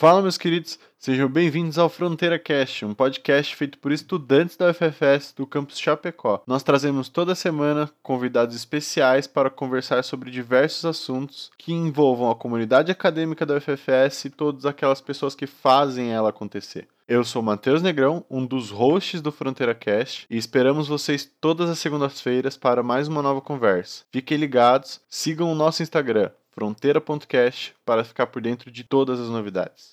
Fala, meus queridos, sejam bem-vindos ao Fronteira Cast, um podcast feito por estudantes da UFFS do campus Chapecó. Nós trazemos toda semana convidados especiais para conversar sobre diversos assuntos que envolvam a comunidade acadêmica da UFFS e todas aquelas pessoas que fazem ela acontecer. Eu sou Matheus Negrão, um dos hosts do Fronteira Cast, e esperamos vocês todas as segundas-feiras para mais uma nova conversa. Fiquem ligados, sigam o nosso Instagram, fronteira.cast, para ficar por dentro de todas as novidades.